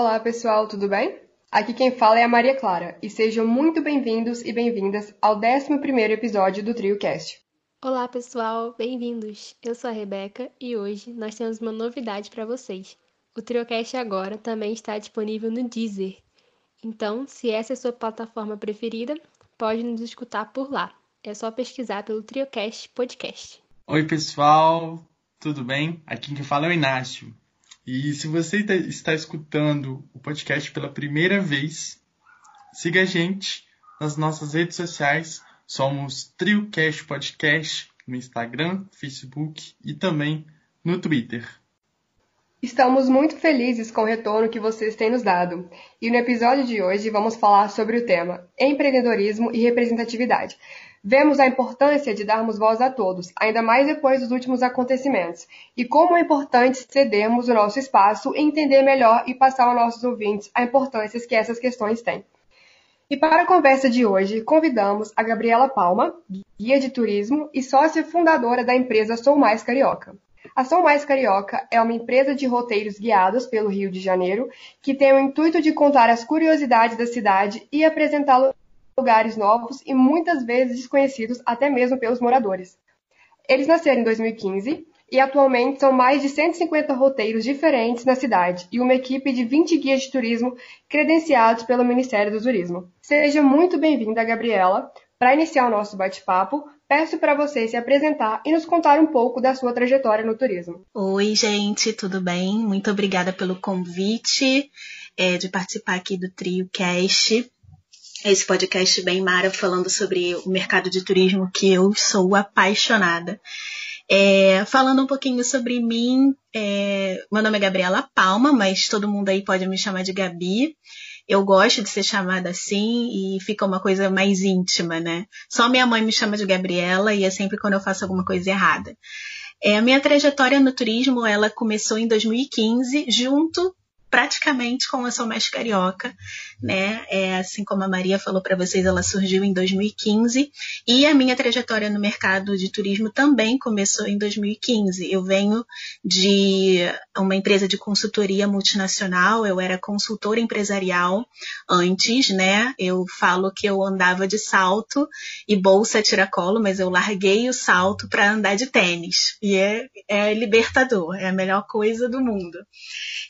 Olá, pessoal, tudo bem? Aqui quem fala é a Maria Clara e sejam muito bem-vindos e bem-vindas ao 11º episódio do TrioCast. Olá, pessoal, bem-vindos. Eu sou a Rebeca e hoje nós temos uma novidade para vocês. O TrioCast agora também está disponível no Deezer. Então, se essa é a sua plataforma preferida, pode nos escutar por lá. É só pesquisar pelo TrioCast Podcast. Oi, pessoal, tudo bem? Aqui quem fala é o Inácio. E se você tá, está escutando o podcast pela primeira vez, siga a gente nas nossas redes sociais. Somos TrioCast Podcast no Instagram, Facebook e também no Twitter. Estamos muito felizes com o retorno que vocês têm nos dado. E no episódio de hoje vamos falar sobre o tema empreendedorismo e representatividade. Vemos a importância de darmos voz a todos, ainda mais depois dos últimos acontecimentos, e como é importante cedermos o nosso espaço, entender melhor e passar aos nossos ouvintes a importância que essas questões têm. E para a conversa de hoje, convidamos a Gabriela Palma, guia de turismo e sócia fundadora da empresa Sou Mais Carioca. A Sou Mais Carioca é uma empresa de roteiros guiados pelo Rio de Janeiro que tem o intuito de contar as curiosidades da cidade e apresentá lugares novos e muitas vezes desconhecidos até mesmo pelos moradores. Eles nasceram em 2015 e atualmente são mais de 150 roteiros diferentes na cidade e uma equipe de 20 guias de turismo credenciados pelo Ministério do Turismo. Seja muito bem-vinda, Gabriela. Para iniciar o nosso bate-papo, peço para você se apresentar e nos contar um pouco da sua trajetória no turismo. Oi, gente, tudo bem? Muito obrigada pelo convite é, de participar aqui do Trio Cast. Esse podcast bem mara falando sobre o mercado de turismo que eu sou apaixonada. É, falando um pouquinho sobre mim, é, meu nome é Gabriela Palma, mas todo mundo aí pode me chamar de Gabi. Eu gosto de ser chamada assim e fica uma coisa mais íntima, né? Só minha mãe me chama de Gabriela e é sempre quando eu faço alguma coisa errada. É, a minha trajetória no turismo, ela começou em 2015, junto praticamente com a Sou Carioca, né? É, assim como a Maria falou para vocês, ela surgiu em 2015 e a minha trajetória no mercado de turismo também começou em 2015. Eu venho de uma empresa de consultoria multinacional, eu era consultora empresarial antes, né? Eu falo que eu andava de salto e bolsa tiracolo, mas eu larguei o salto para andar de tênis e é, é libertador, é a melhor coisa do mundo.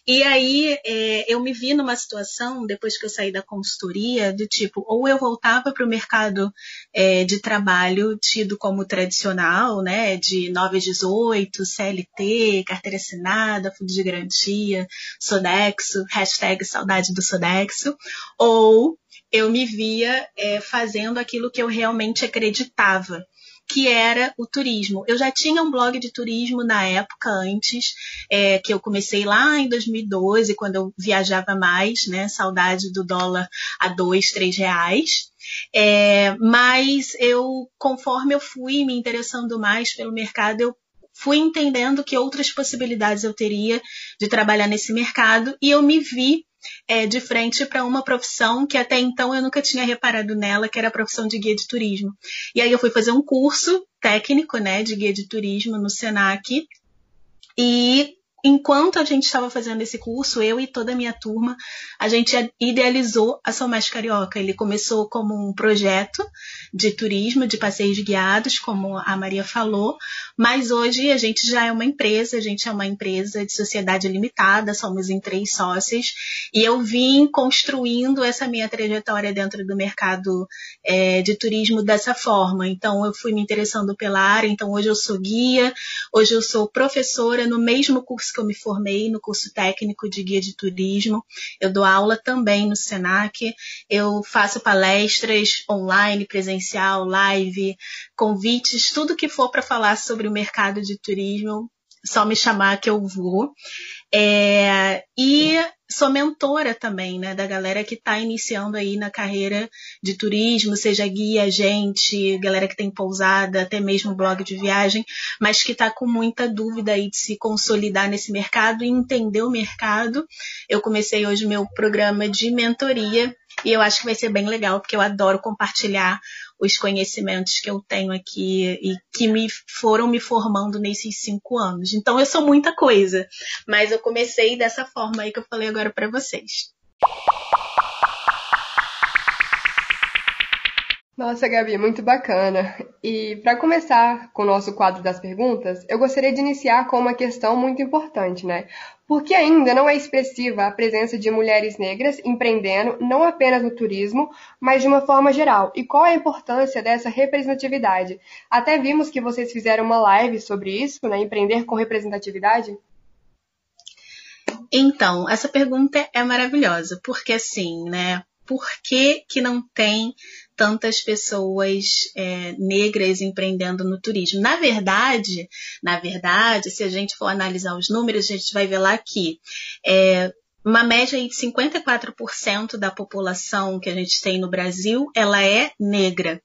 E aí é, eu me vi numa situação, depois que eu saí da consultoria, do tipo, ou eu voltava para o mercado é, de trabalho tido como tradicional, né, de 9 a 18, CLT, carteira assinada, fundo de garantia, Sodexo, hashtag saudade do Sodexo, ou eu me via é, fazendo aquilo que eu realmente acreditava, que era o turismo. Eu já tinha um blog de turismo na época antes, é, que eu comecei lá em 2012, quando eu viajava mais, né? Saudade do dólar a dois, três reais. É, mas eu, conforme eu fui me interessando mais pelo mercado, eu fui entendendo que outras possibilidades eu teria de trabalhar nesse mercado e eu me vi é, de frente para uma profissão que até então eu nunca tinha reparado nela, que era a profissão de guia de turismo. E aí eu fui fazer um curso técnico, né, de guia de turismo no Senac. E enquanto a gente estava fazendo esse curso, eu e toda a minha turma, a gente idealizou a São Mais Carioca. Ele começou como um projeto de turismo, de passeios guiados, como a Maria falou, mas hoje a gente já é uma empresa, a gente é uma empresa de sociedade limitada, somos em três sócios, e eu vim construindo essa minha trajetória dentro do mercado é, de turismo dessa forma. Então, eu fui me interessando pela área, então hoje eu sou guia, hoje eu sou professora no mesmo curso que eu me formei no curso técnico de guia de turismo. Eu dou aula também no Senac. Eu faço palestras online, presencial, live, convites, tudo que for para falar sobre o mercado de turismo, só me chamar que eu vou. É, e sou mentora também, né, da galera que está iniciando aí na carreira de turismo, seja guia, gente, galera que tem pousada, até mesmo blog de viagem, mas que está com muita dúvida aí de se consolidar nesse mercado e entender o mercado. Eu comecei hoje meu programa de mentoria e eu acho que vai ser bem legal, porque eu adoro compartilhar os conhecimentos que eu tenho aqui e que me foram me formando nesses cinco anos. Então eu sou muita coisa, mas eu comecei dessa forma aí que eu falei agora para vocês. Nossa, Gabi, muito bacana. E para começar com o nosso quadro das perguntas, eu gostaria de iniciar com uma questão muito importante, né? Porque ainda não é expressiva a presença de mulheres negras empreendendo não apenas no turismo, mas de uma forma geral. E qual a importância dessa representatividade? Até vimos que vocês fizeram uma live sobre isso, né? Empreender com representatividade. Então, essa pergunta é maravilhosa, porque assim, né? Por que, que não tem tantas pessoas é, negras empreendendo no turismo. Na verdade, na verdade, se a gente for analisar os números, a gente vai ver lá que é, uma média de 54% da população que a gente tem no Brasil, ela é negra,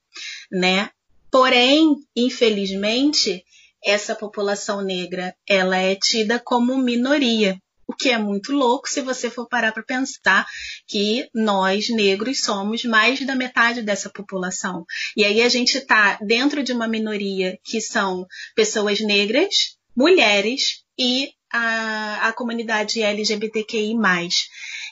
né? Porém, infelizmente, essa população negra, ela é tida como minoria o que é muito louco se você for parar para pensar que nós, negros, somos mais da metade dessa população. E aí a gente está dentro de uma minoria que são pessoas negras, mulheres e a, a comunidade LGBTQI.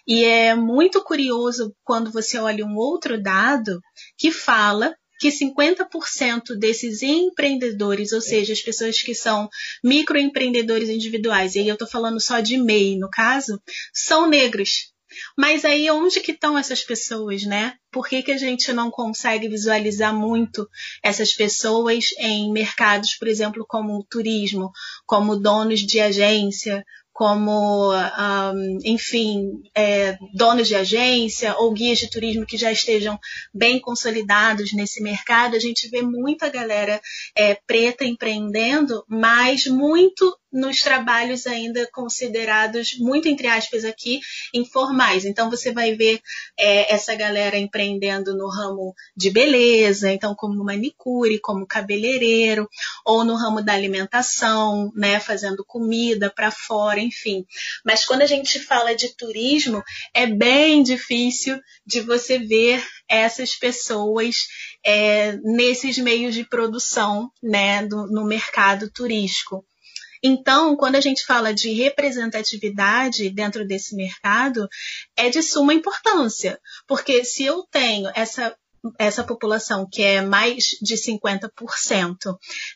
E é muito curioso quando você olha um outro dado que fala que 50% desses empreendedores, ou seja, as pessoas que são microempreendedores individuais, e aí eu estou falando só de MEI no caso, são negros. Mas aí onde que estão essas pessoas, né? Por que, que a gente não consegue visualizar muito essas pessoas em mercados, por exemplo, como o turismo, como donos de agência, como, um, enfim, é, donos de agência ou guias de turismo que já estejam bem consolidados nesse mercado, a gente vê muita galera é, preta empreendendo, mas muito nos trabalhos ainda considerados, muito entre aspas aqui, informais. Então você vai ver é, essa galera empreendendo no ramo de beleza, então como manicure, como cabeleireiro, ou no ramo da alimentação, né, fazendo comida para fora, enfim. Mas quando a gente fala de turismo, é bem difícil de você ver essas pessoas é, nesses meios de produção, né, do, no mercado turístico. Então, quando a gente fala de representatividade dentro desse mercado, é de suma importância, porque se eu tenho essa essa população que é mais de 50%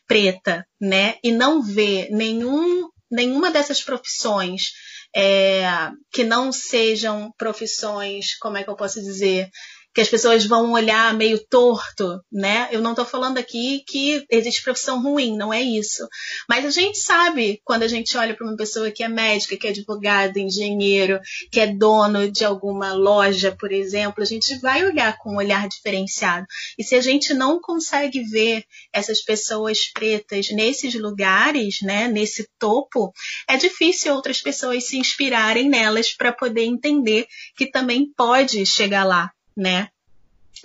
preta, né, e não vê nenhum, nenhuma dessas profissões é, que não sejam profissões, como é que eu posso dizer, que as pessoas vão olhar meio torto, né? Eu não estou falando aqui que existe profissão ruim, não é isso. Mas a gente sabe quando a gente olha para uma pessoa que é médica, que é advogado, engenheiro, que é dono de alguma loja, por exemplo, a gente vai olhar com um olhar diferenciado. E se a gente não consegue ver essas pessoas pretas nesses lugares, né, nesse topo, é difícil outras pessoas se inspirarem nelas para poder entender que também pode chegar lá né?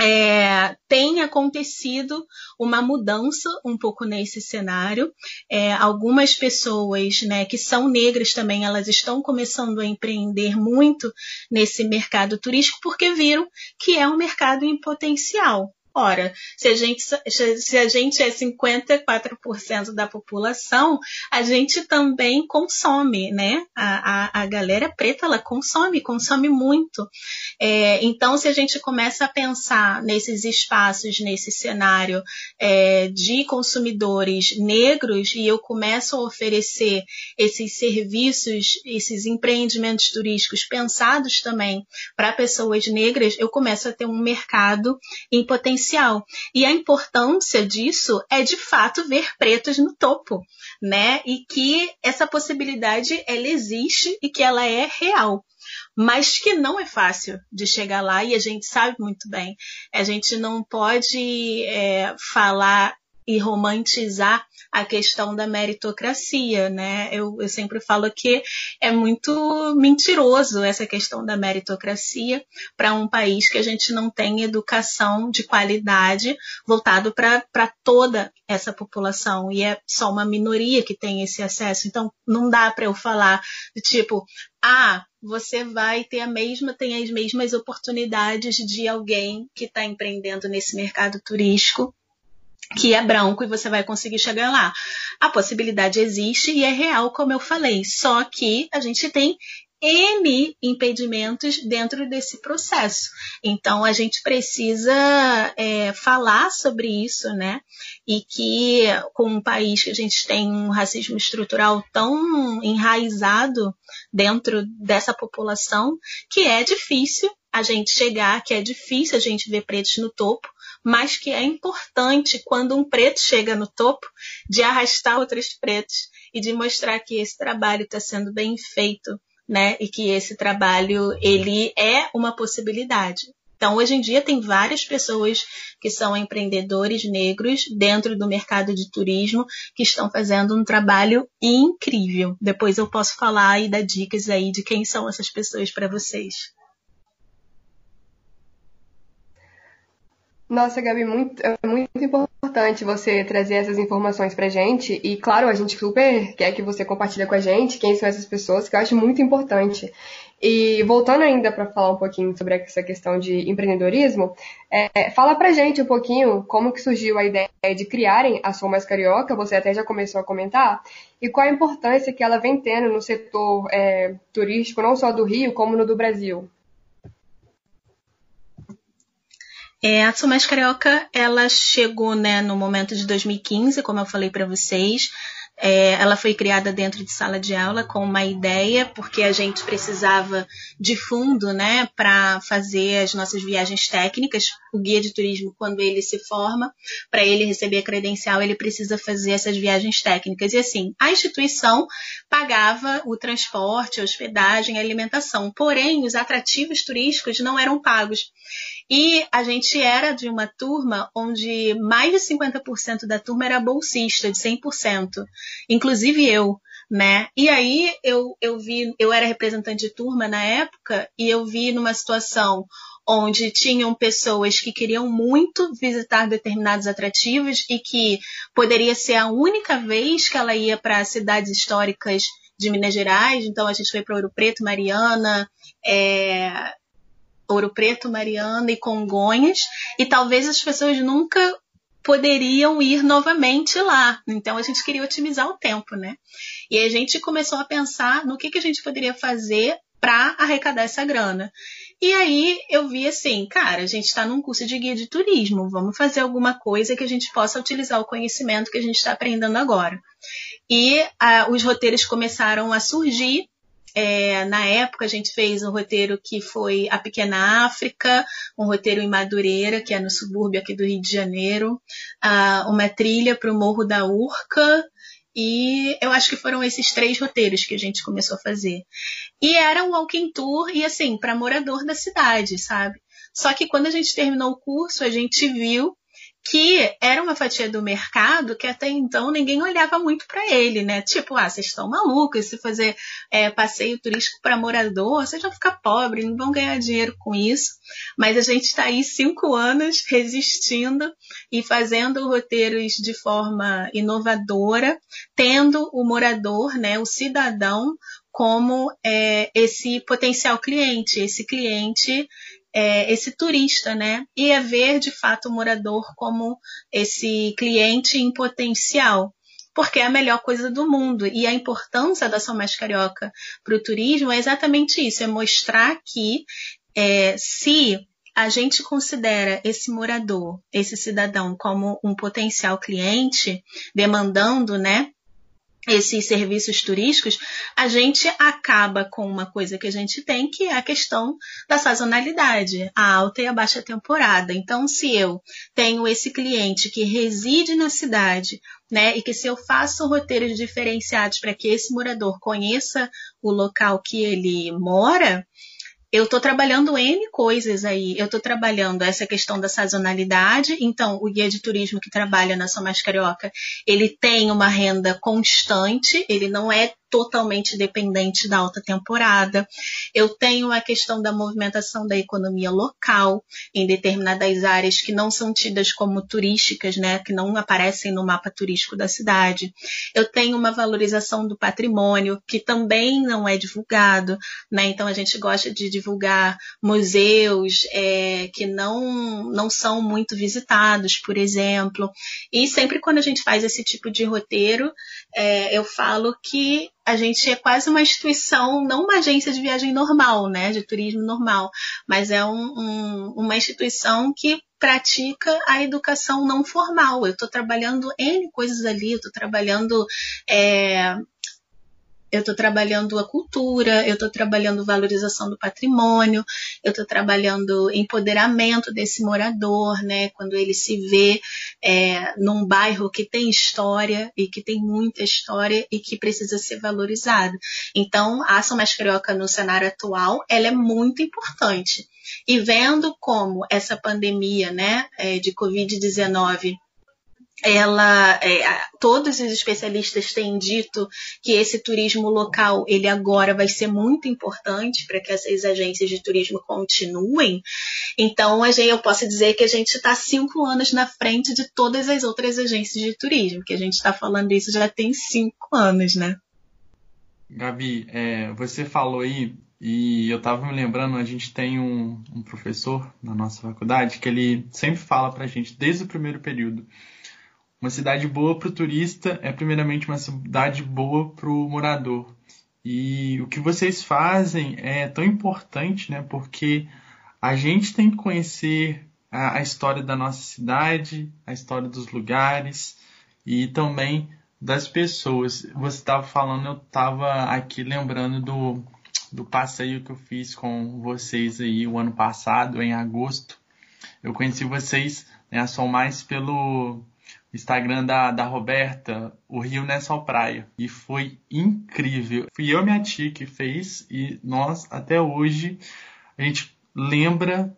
É, tem acontecido uma mudança um pouco nesse cenário. É, algumas pessoas né, que são negras também, elas estão começando a empreender muito nesse mercado turístico porque viram que é um mercado em potencial. Ora, se a gente, se a gente é 54% da população, a gente também consome, né? A, a, a galera preta, ela consome, consome muito. É, então, se a gente começa a pensar nesses espaços, nesse cenário é, de consumidores negros, e eu começo a oferecer esses serviços, esses empreendimentos turísticos pensados também para pessoas negras, eu começo a ter um mercado em potencial E a importância disso é de fato ver pretos no topo, né? E que essa possibilidade ela existe e que ela é real mas que não é fácil de chegar lá e a gente sabe muito bem. A gente não pode é, falar e romantizar a questão da meritocracia, né? Eu, eu sempre falo que é muito mentiroso essa questão da meritocracia para um país que a gente não tem educação de qualidade voltado para toda essa população e é só uma minoria que tem esse acesso. Então, não dá para eu falar de tipo, ah, você vai ter a mesma, tem as mesmas oportunidades de alguém que está empreendendo nesse mercado turístico que é branco e você vai conseguir chegar lá. A possibilidade existe e é real, como eu falei, só que a gente tem N impedimentos dentro desse processo. Então, a gente precisa é, falar sobre isso, né? E que, com um país que a gente tem um racismo estrutural tão enraizado dentro dessa população, que é difícil a gente chegar, que é difícil a gente ver pretos no topo, mas que é importante quando um preto chega no topo de arrastar outros pretos e de mostrar que esse trabalho está sendo bem feito né? E que esse trabalho ele é uma possibilidade. Então, hoje em dia tem várias pessoas que são empreendedores negros dentro do mercado de turismo que estão fazendo um trabalho incrível. Depois eu posso falar e dar dicas aí de quem são essas pessoas para vocês. Nossa, Gabi, muito, é muito importante você trazer essas informações pra gente. E, claro, a gente super quer que você compartilhe com a gente quem são essas pessoas, que eu acho muito importante. E voltando ainda para falar um pouquinho sobre essa questão de empreendedorismo, é, fala pra gente um pouquinho como que surgiu a ideia de criarem a Sou Mais Carioca, você até já começou a comentar, e qual a importância que ela vem tendo no setor é, turístico, não só do Rio, como no do Brasil. É, a Sou Mais Carioca, ela chegou né, no momento de 2015, como eu falei para vocês. É, ela foi criada dentro de sala de aula com uma ideia, porque a gente precisava de fundo né, para fazer as nossas viagens técnicas. O guia de turismo, quando ele se forma, para ele receber a credencial, ele precisa fazer essas viagens técnicas. E assim, a instituição pagava o transporte, a hospedagem, a alimentação, porém, os atrativos turísticos não eram pagos. E a gente era de uma turma onde mais de 50% da turma era bolsista, de 100%, inclusive eu. Né? E aí eu, eu vi, eu era representante de turma na época e eu vi numa situação onde tinham pessoas que queriam muito visitar determinados atrativos e que poderia ser a única vez que ela ia para cidades históricas de Minas Gerais. Então a gente foi para Ouro Preto, Mariana, é, Ouro Preto, Mariana e Congonhas, e talvez as pessoas nunca poderiam ir novamente lá. Então a gente queria otimizar o tempo, né? E a gente começou a pensar no que, que a gente poderia fazer para arrecadar essa grana. E aí eu vi assim, cara, a gente está num curso de guia de turismo, vamos fazer alguma coisa que a gente possa utilizar o conhecimento que a gente está aprendendo agora. E uh, os roteiros começaram a surgir é, na época a gente fez um roteiro que foi A Pequena África, um roteiro em Madureira, que é no subúrbio aqui do Rio de Janeiro, uh, uma trilha para o Morro da Urca, e eu acho que foram esses três roteiros que a gente começou a fazer. E era um walking tour, e assim, para morador da cidade, sabe? Só que quando a gente terminou o curso, a gente viu que era uma fatia do mercado que até então ninguém olhava muito para ele, né? Tipo, ah, vocês estão malucos, se fazer é, passeio turístico para morador, vocês vão ficar pobres, não vão ganhar dinheiro com isso. Mas a gente está aí cinco anos resistindo e fazendo roteiros de forma inovadora, tendo o morador, né, o cidadão, como é, esse potencial cliente, esse cliente é, esse turista, né? E é ver de fato o morador como esse cliente em potencial. Porque é a melhor coisa do mundo. E a importância da São Mais Carioca para o turismo é exatamente isso: é mostrar que é, se a gente considera esse morador, esse cidadão, como um potencial cliente, demandando, né, esses serviços turísticos, a gente acaba com uma coisa que a gente tem, que é a questão da sazonalidade, a alta e a baixa temporada. Então, se eu tenho esse cliente que reside na cidade, né, e que se eu faço roteiros diferenciados para que esse morador conheça o local que ele mora, eu estou trabalhando N coisas aí. Eu estou trabalhando essa questão da sazonalidade. Então, o guia de turismo que trabalha na São Mais Carioca, ele tem uma renda constante, ele não é totalmente dependente da alta temporada. Eu tenho a questão da movimentação da economia local em determinadas áreas que não são tidas como turísticas, né, que não aparecem no mapa turístico da cidade. Eu tenho uma valorização do patrimônio que também não é divulgado, né? Então a gente gosta de divulgar museus é, que não não são muito visitados, por exemplo. E sempre quando a gente faz esse tipo de roteiro, é, eu falo que a gente é quase uma instituição, não uma agência de viagem normal, né, de turismo normal, mas é um, um, uma instituição que pratica a educação não formal. Eu estou trabalhando N coisas ali, eu estou trabalhando é, eu estou trabalhando a cultura, eu estou trabalhando valorização do patrimônio, eu estou trabalhando empoderamento desse morador, né? Quando ele se vê é, num bairro que tem história e que tem muita história e que precisa ser valorizado. Então, a ação mais carioca no cenário atual, ela é muito importante. E vendo como essa pandemia, né, é, de Covid-19 ela é, todos os especialistas têm dito que esse turismo local ele agora vai ser muito importante para que essas agências de turismo continuem. Então a gente, eu posso dizer que a gente está cinco anos na frente de todas as outras agências de turismo que a gente está falando isso já tem cinco anos né? Gabi é, você falou aí e eu estava me lembrando, a gente tem um, um, professor na nossa faculdade que ele sempre fala para a gente, desde o primeiro período, uma cidade boa para o turista é primeiramente uma cidade boa para o morador. E o que vocês fazem é tão importante, né? Porque a gente tem que conhecer a, a história da nossa cidade, a história dos lugares e também das pessoas. Você estava falando, eu estava aqui lembrando do, do passeio que eu fiz com vocês aí o ano passado, em agosto. Eu conheci vocês, né, só mais pelo Instagram da, da Roberta, o Rio não é praia. E foi incrível. Fui eu e minha tia que fez e nós, até hoje, a gente lembra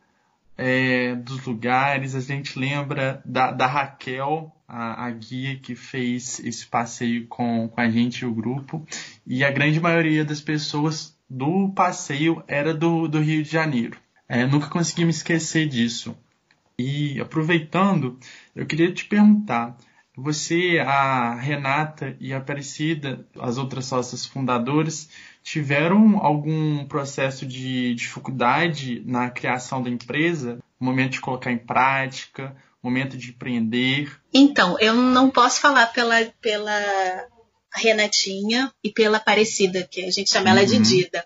é, dos lugares, a gente lembra da, da Raquel, a, a, guia que fez esse passeio com, com a gente e o grupo. E a grande maioria das pessoas do passeio era do, do Rio de Janeiro. É, nunca consegui me esquecer disso. E aproveitando, eu queria te perguntar: você, a Renata e a Aparecida, as outras sócias fundadoras, tiveram algum processo de dificuldade na criação da empresa? Momento de colocar em prática, momento de empreender? Então, eu não posso falar pela, pela Renatinha e pela Aparecida, que a gente chama uhum. ela de uhum. Dida.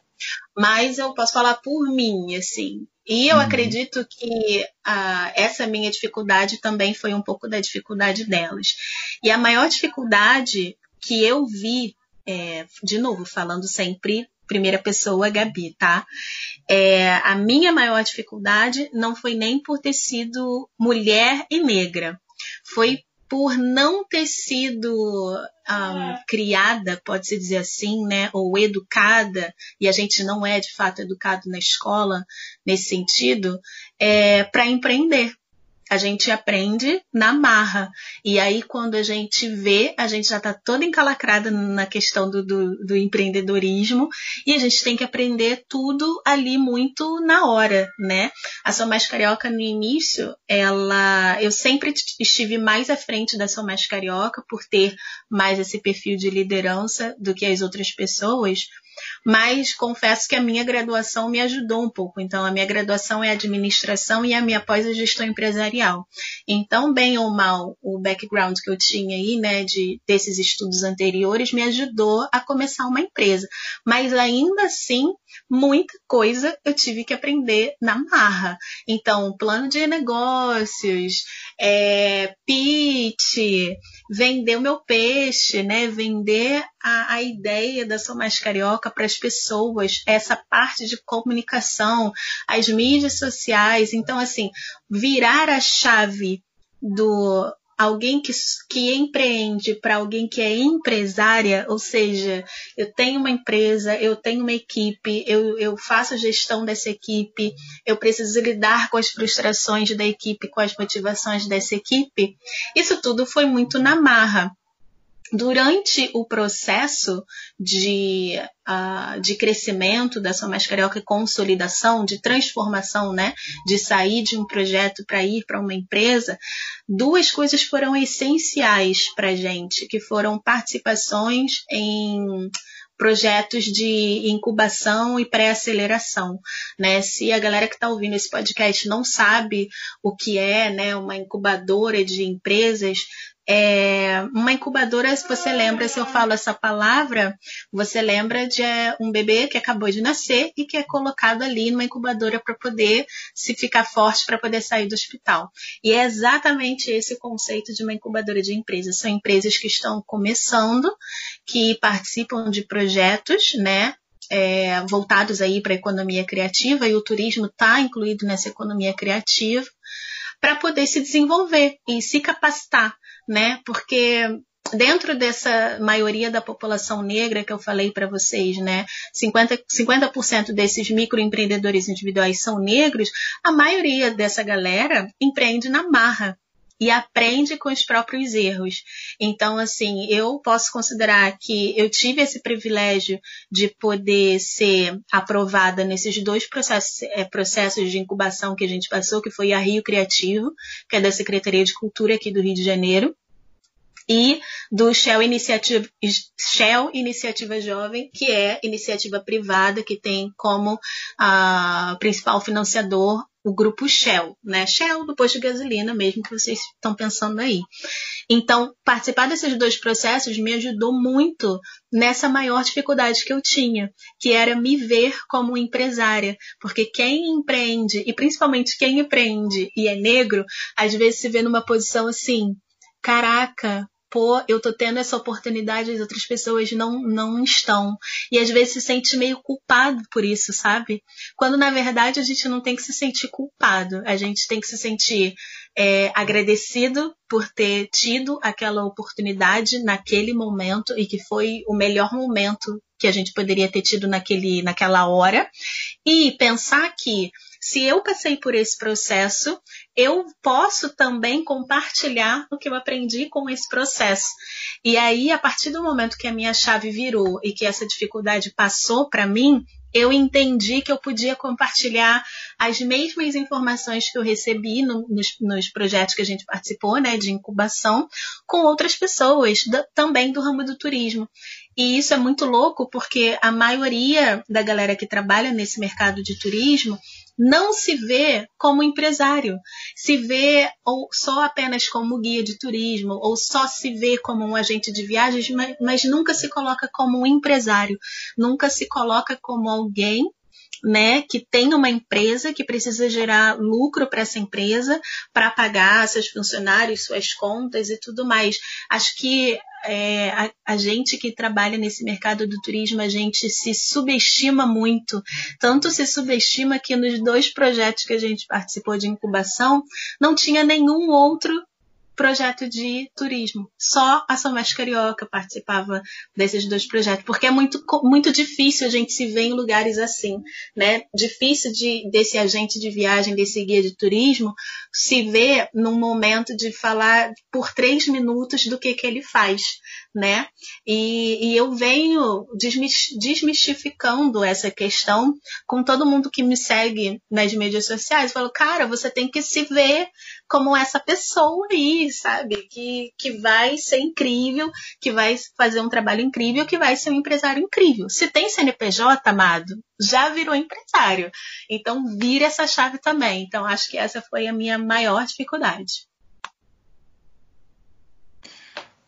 Mas eu posso falar por mim, assim. E eu uhum. acredito que ah, essa minha dificuldade também foi um pouco da dificuldade delas. E a maior dificuldade que eu vi, é, de novo, falando sempre primeira pessoa, Gabi, tá? É, a minha maior dificuldade não foi nem por ter sido mulher e negra, foi por não ter sido um, criada, pode-se dizer assim, né, ou educada, e a gente não é de fato educado na escola nesse sentido, é, para empreender a gente aprende na marra. E aí, quando a gente vê, a gente já está toda encalacrada na questão do, do, do, empreendedorismo e a gente tem que aprender tudo ali muito na hora, né? A São Mais Carioca, no início, ela, eu sempre estive mais à frente da São Mais Carioca por ter mais esse perfil de liderança do que as outras pessoas mas confesso que a minha graduação me ajudou um pouco. Então, a minha graduação é administração e a minha pós é gestão empresarial. Então, bem ou mal, o background que eu tinha aí, né, de desses estudos anteriores me ajudou a começar uma empresa. Mas ainda assim, muita coisa eu tive que aprender na marra. Então, plano de negócios, é, pitch, vender o meu peixe, né? Vender a, a ideia da Sou Mais Carioca para as pessoas, essa parte de comunicação, as mídias sociais. Então, assim, virar a chave do alguém que, que empreende para alguém que é empresária, ou seja, eu tenho uma empresa, eu tenho uma equipe, eu, eu faço gestão dessa equipe, eu preciso lidar com as frustrações da equipe, com as motivações dessa equipe, isso tudo foi muito na marra. Durante o processo de, uh, de crescimento da São Mais Carioca e consolidação, de transformação, né, de sair de um projeto para ir para uma empresa, duas coisas foram essenciais para a gente, que foram participações em projetos de incubação e pré-aceleração, né? Se a galera que está ouvindo esse podcast não sabe o que é, né, uma incubadora de empresas, é, uma incubadora, se você lembra, se eu falo essa palavra, você lembra de é, um bebê que acabou de nascer e que é colocado ali numa incubadora para poder se ficar forte para poder sair do hospital. E é exatamente esse o conceito de uma incubadora de empresas. São empresas que estão começando, que participam de projetos, né? É, voltados aí para a economia criativa e o turismo está incluído nessa economia criativa para poder se desenvolver e se capacitar né? Porque dentro dessa maioria da população negra que eu falei para vocês, né, 50%, 50 desses microempreendedores individuais são negros, a maioria dessa galera empreende na marra e aprende com os próprios erros. Então, assim, eu posso considerar que eu tive esse privilégio de poder ser aprovada nesses dois processos, é, processos de incubação que a gente passou, que foi a Rio Criativo, que é da Secretaria de Cultura aqui do Rio de Janeiro, e do Shell Iniciativa, Shell Iniciativa Jovem, que é iniciativa privada que tem como a principal financiador o grupo Shell, né? Shell do posto de gasolina mesmo que vocês estão pensando aí. Então, participar desses dois processos me ajudou muito nessa maior dificuldade que eu tinha, que era me ver como empresária, porque quem empreende, e principalmente quem empreende e é negro, às vezes se vê numa posição assim, caraca, pô, eu tô tendo essa oportunidade, as outras pessoas não, não estão. E às vezes se sente meio culpado por isso, sabe? Quando na verdade a gente não tem que se sentir culpado, a gente tem que se sentir é, agradecido por ter tido aquela oportunidade naquele momento e que foi o melhor momento que a gente poderia ter tido naquele, naquela hora. E pensar que se eu passei por esse processo, eu posso também compartilhar o que eu aprendi com esse processo. E aí, a partir do momento que a minha chave virou e que essa dificuldade passou para mim, eu entendi que eu podia compartilhar as mesmas informações que eu recebi no, nos, nos, projetos que a gente participou, né, de incubação, com outras pessoas também do ramo do turismo. E isso é muito louco porque a maioria da galera que trabalha nesse mercado de turismo não se vê como empresário, se vê ou só apenas como guia de turismo, ou só se vê como um agente de viagens, mas, mas nunca se coloca como um empresário, nunca se coloca como alguém né, que tem uma empresa que precisa gerar lucro para essa empresa para pagar seus funcionários, suas contas e tudo mais. Acho que é, a, a, gente que trabalha nesse mercado do turismo, a gente se subestima muito. Tanto se subestima que nos dois projetos que a gente participou de incubação, não tinha nenhum outro projeto de turismo. Só a São Mestre Carioca participava desses dois projetos, porque é muito, muito difícil a gente se ver em lugares assim, né? Difícil de, desse agente de viagem, desse guia de turismo, se ver num momento de falar por três minutos do que, que ele faz, né? E, e eu venho desmistificando essa questão com todo mundo que me segue nas mídias sociais. Eu falo, cara, você tem que se ver como essa pessoa aí, sabe? Que, que vai ser incrível, que vai fazer um trabalho incrível, que vai ser um empresário incrível. Se tem CNPJ, amado, já virou empresário. Então, vira essa chave também. Então, acho que essa foi a minha maior dificuldade.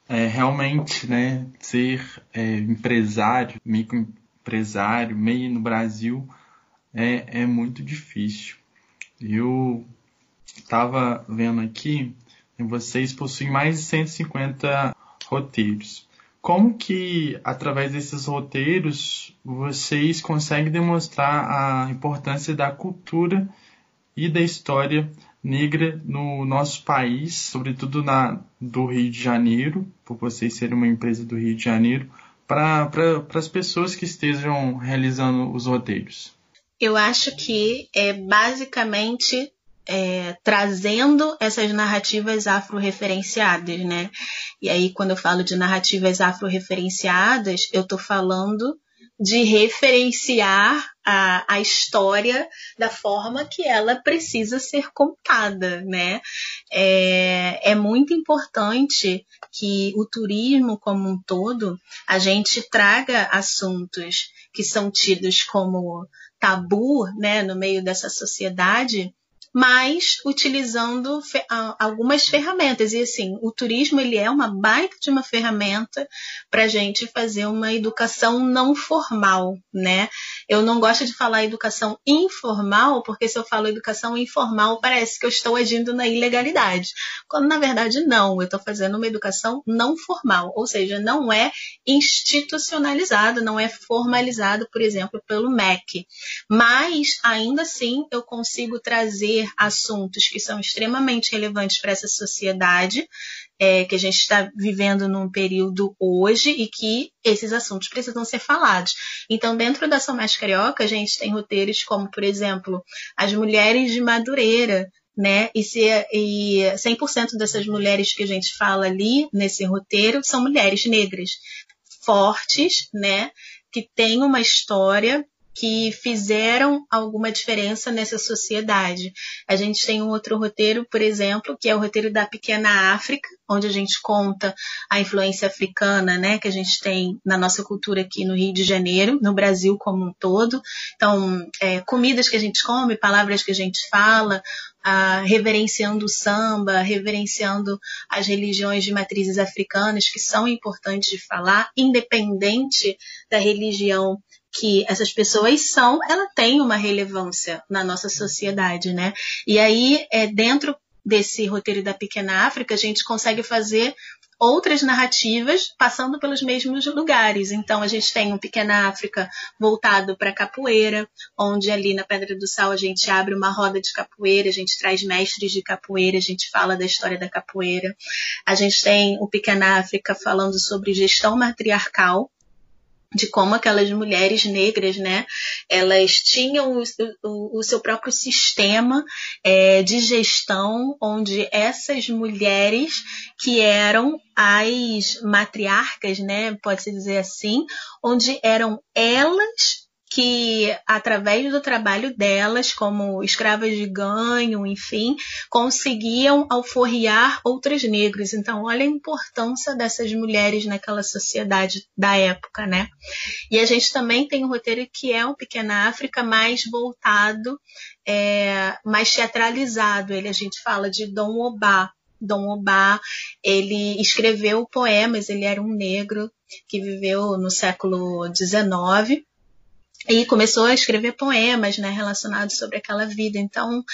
É, realmente, né, ser é, empresário, microempresário, meio no Brasil, é, é muito difícil. Eu estava vendo aqui, vocês possuem mais de 150 roteiros. Como que, através desses roteiros, vocês conseguem demonstrar a importância da cultura e da história negra no nosso país, sobretudo na do Rio de Janeiro, por vocês serem uma empresa do Rio de Janeiro, para as pessoas que estejam realizando os roteiros? Eu acho que é basicamente é, trazendo essas narrativas afro-referenciadas, né? E aí, quando eu falo de narrativas afro-referenciadas, eu estou falando de referenciar a, a história da forma que ela precisa ser contada, né? É, é muito importante que o turismo como um todo, a gente traga assuntos que são tidos como tabu, né, no meio dessa sociedade, mas utilizando fe algumas ferramentas. E assim, o turismo ele é uma baita de uma ferramenta para a gente fazer uma educação não formal, né? Eu não gosto de falar educação informal, porque se eu falo educação informal, parece que eu estou agindo na ilegalidade. Quando na verdade não, eu estou fazendo uma educação não formal, ou seja, não é institucionalizado, não é formalizado, por exemplo, pelo MEC. Mas ainda assim eu consigo trazer assuntos que são extremamente relevantes para essa sociedade, é, que a gente está vivendo num período hoje e que esses assuntos precisam ser falados. Então, dentro da São Mais Carioca, a gente tem roteiros como, por exemplo, as mulheres de Madureira, né? E, se, e 100% dessas mulheres que a gente fala ali nesse roteiro são mulheres negras, fortes, né? Que têm uma história que fizeram alguma diferença nessa sociedade. A gente tem um outro roteiro, por exemplo, que é o roteiro da Pequena África, onde a gente conta a influência africana, né, que a gente tem na nossa cultura aqui no Rio de Janeiro, no Brasil como um todo. Então, é, comidas que a gente come, palavras que a gente fala, reverenciando o samba, reverenciando as religiões de matrizes africanas, que são importantes de falar, independente da religião que essas pessoas são, ela tem uma relevância na nossa sociedade, né? E aí, é, dentro desse roteiro da Pequena África, a gente consegue fazer outras narrativas passando pelos mesmos lugares. Então, a gente tem um Pequena África voltado para capoeira, onde ali na Pedra do Sal a gente abre uma roda de capoeira, a gente traz mestres de capoeira, a gente fala da história da capoeira. A gente tem o Pequena África falando sobre gestão matriarcal, de como aquelas mulheres negras, né, elas tinham o, o, o seu próprio sistema é, de gestão, onde essas mulheres que eram as matriarcas, né, pode-se dizer assim, onde eram elas que, através do trabalho delas, como escravas de ganho, enfim, conseguiam alforriar outros negros. Então, olha a importância dessas mulheres naquela sociedade da época, né? E a gente também tem um roteiro que é um Pequena África mais voltado, é, mais teatralizado. Ele a gente fala de Dom Obá, Dom Obá, ele escreveu poemas, ele era um negro que viveu no século XIX e começou a escrever poemas né, relacionados sobre aquela vida. Então,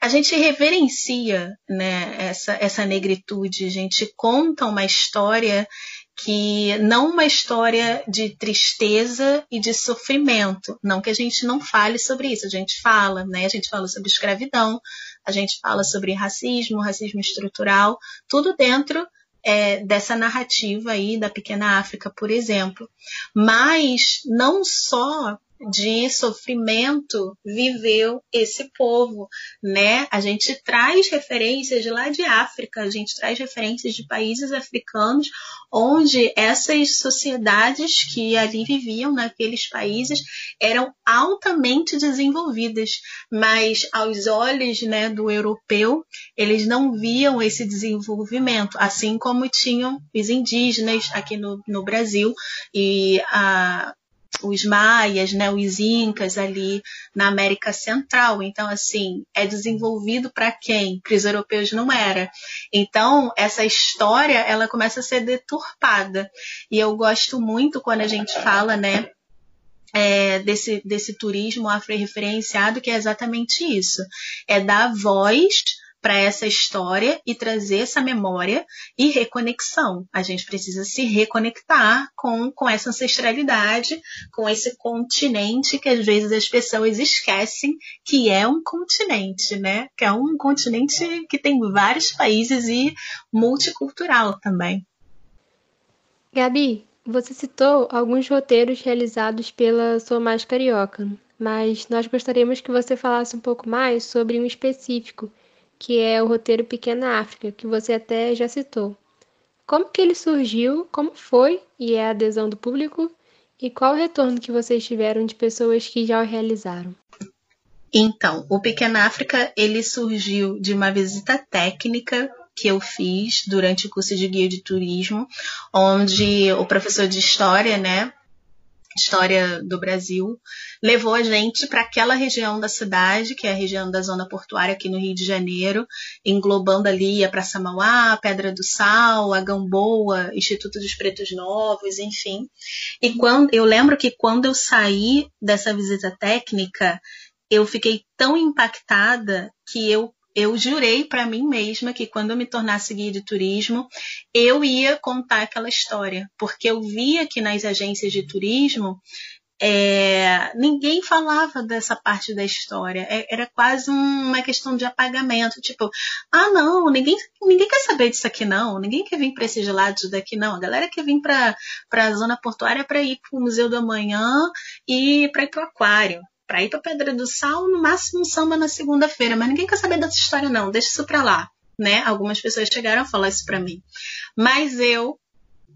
a gente reverencia né, essa, essa negritude, a gente conta uma história que não uma história de tristeza e de sofrimento. Não que a gente não fale sobre isso, a gente fala, né? A gente fala sobre escravidão, a gente fala sobre racismo, racismo estrutural, tudo dentro é, dessa narrativa aí da pequena África, por exemplo. Mas não só de sofrimento viveu esse povo, né? A gente traz referências lá de África, a gente traz referências de países africanos onde essas sociedades que ali viviam naqueles países eram altamente desenvolvidas, mas aos olhos, né, do europeu, eles não viam esse desenvolvimento, assim como tinham os indígenas aqui no, no Brasil e a os maias, né, os incas ali na América Central. Então, assim, é desenvolvido para quem? Para os europeus não era. Então, essa história, ela começa a ser deturpada. E eu gosto muito quando a gente fala, né, é, desse, desse turismo afro-referenciado, que é exatamente isso. É dar voz para essa história e trazer essa memória e reconexão. A gente precisa se reconectar com, com essa ancestralidade, com esse continente que às vezes as pessoas esquecem que é um continente, né? Que é um continente que tem vários países e multicultural também. Gabi, você citou alguns roteiros realizados pela Sua Mais Carioca. mas nós gostaríamos que você falasse um pouco mais sobre um específico, que é o roteiro Pequena África, que você até já citou. Como que ele surgiu, como foi e é a adesão do público e qual o retorno que vocês tiveram de pessoas que já o realizaram? Então, o Pequena África, ele surgiu de uma visita técnica que eu fiz durante o curso de guia de turismo, onde o professor de história, né, história do Brasil, levou a gente para aquela região da cidade, que é a região da zona portuária aqui no Rio de Janeiro, englobando ali a Praça Mauá, Pedra do Sal, a Gamboa, Instituto dos Pretos Novos, enfim. E quando eu lembro que quando eu saí dessa visita técnica, eu fiquei tão impactada que eu eu jurei para mim mesma que quando eu me tornasse guia de turismo, eu ia contar aquela história, porque eu via que nas agências de turismo é, ninguém falava dessa parte da história. É, era quase um, uma questão de apagamento. Tipo, ah, não, ninguém, ninguém quer saber disso aqui, não. Ninguém quer vir para esses lados daqui, não. A galera quer vir para a zona portuária para ir para o Museu do Amanhã e para ir para o Aquário para ir para Pedra do Sal, no máximo um samba na segunda-feira, mas ninguém quer saber dessa história não, deixa isso para lá, né? Algumas pessoas chegaram a falar isso para mim. Mas eu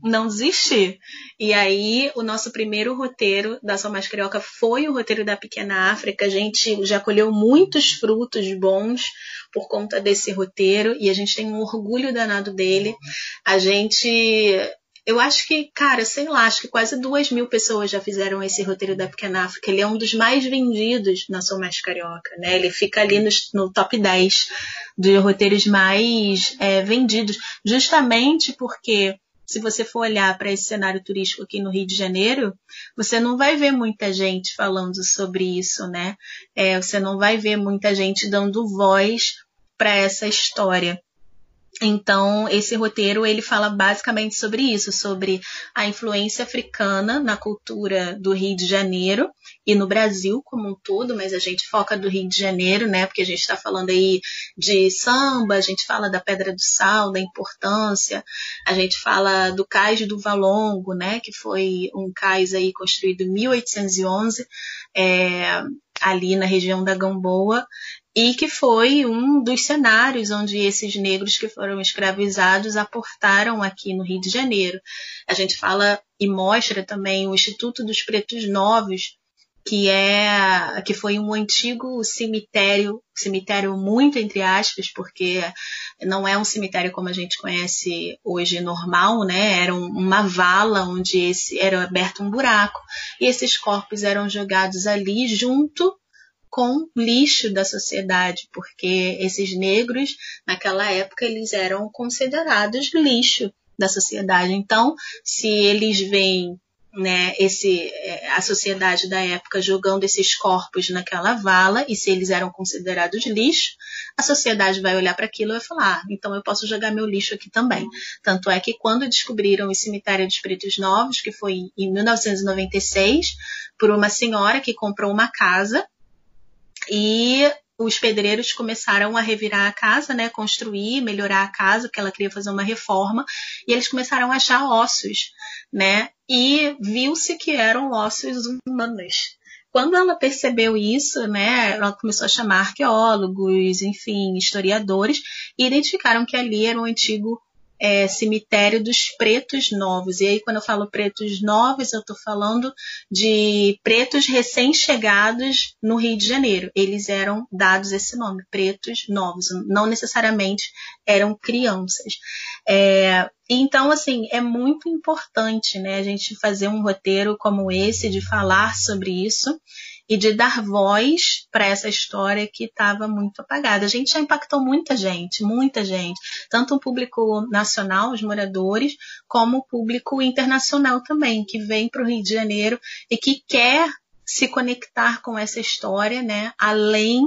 não desisti. E aí, o nosso primeiro roteiro da São Mais Carioca foi o roteiro da Pequena África. A gente já colheu muitos frutos bons por conta desse roteiro e a gente tem um orgulho danado dele. A gente eu acho que, cara, sei lá, acho que quase duas mil pessoas já fizeram esse roteiro da Pequena África. Ele é um dos mais vendidos na Sou Mais Carioca, né? Ele fica ali no, no top 10 de roteiros mais é, vendidos, justamente porque se você for olhar para esse cenário turístico aqui no Rio de Janeiro, você não vai ver muita gente falando sobre isso, né? É, você não vai ver muita gente dando voz para essa história. Então, esse roteiro ele fala basicamente sobre isso, sobre a influência africana na cultura do Rio de Janeiro e no Brasil como um todo, mas a gente foca do Rio de Janeiro, né? Porque a gente está falando aí de samba, a gente fala da Pedra do Sal, da importância, a gente fala do cais do Valongo, né? Que foi um cais aí construído em 1811, é, ali na região da Gamboa, e que foi um dos cenários onde esses negros que foram escravizados aportaram aqui no Rio de Janeiro. A gente fala e mostra também o Instituto dos Pretos Novos, que é que foi um antigo cemitério, cemitério muito entre aspas, porque não é um cemitério como a gente conhece hoje normal, né? Era uma vala onde esse era aberto um buraco e esses corpos eram jogados ali junto com lixo da sociedade, porque esses negros, naquela época, eles eram considerados lixo da sociedade. Então, se eles veem né, esse, é, a sociedade da época jogando esses corpos naquela vala, e se eles eram considerados lixo, a sociedade vai olhar para aquilo e vai falar: ah, então eu posso jogar meu lixo aqui também. Tanto é que quando descobriram o cemitério dos Pretos Novos, que foi em 1996, por uma senhora que comprou uma casa e os pedreiros começaram a revirar a casa, né, construir, melhorar a casa, porque ela queria fazer uma reforma, e eles começaram a achar ossos, né? E viu-se que eram ossos humanos. Quando ela percebeu isso, né, ela começou a chamar arqueólogos, enfim, historiadores, e identificaram que ali era um antigo é, cemitério dos pretos novos. E aí, quando eu falo pretos novos, eu estou falando de pretos recém-chegados no Rio de Janeiro. Eles eram dados esse nome, pretos novos. Não necessariamente eram crianças. É, então, assim, é muito importante né, a gente fazer um roteiro como esse, de falar sobre isso e de dar voz para essa história que estava muito apagada. A gente já impactou muita gente, muita gente, tanto o público nacional, os moradores, como o público internacional também, que vem para o Rio de Janeiro e que quer se conectar com essa história, né, além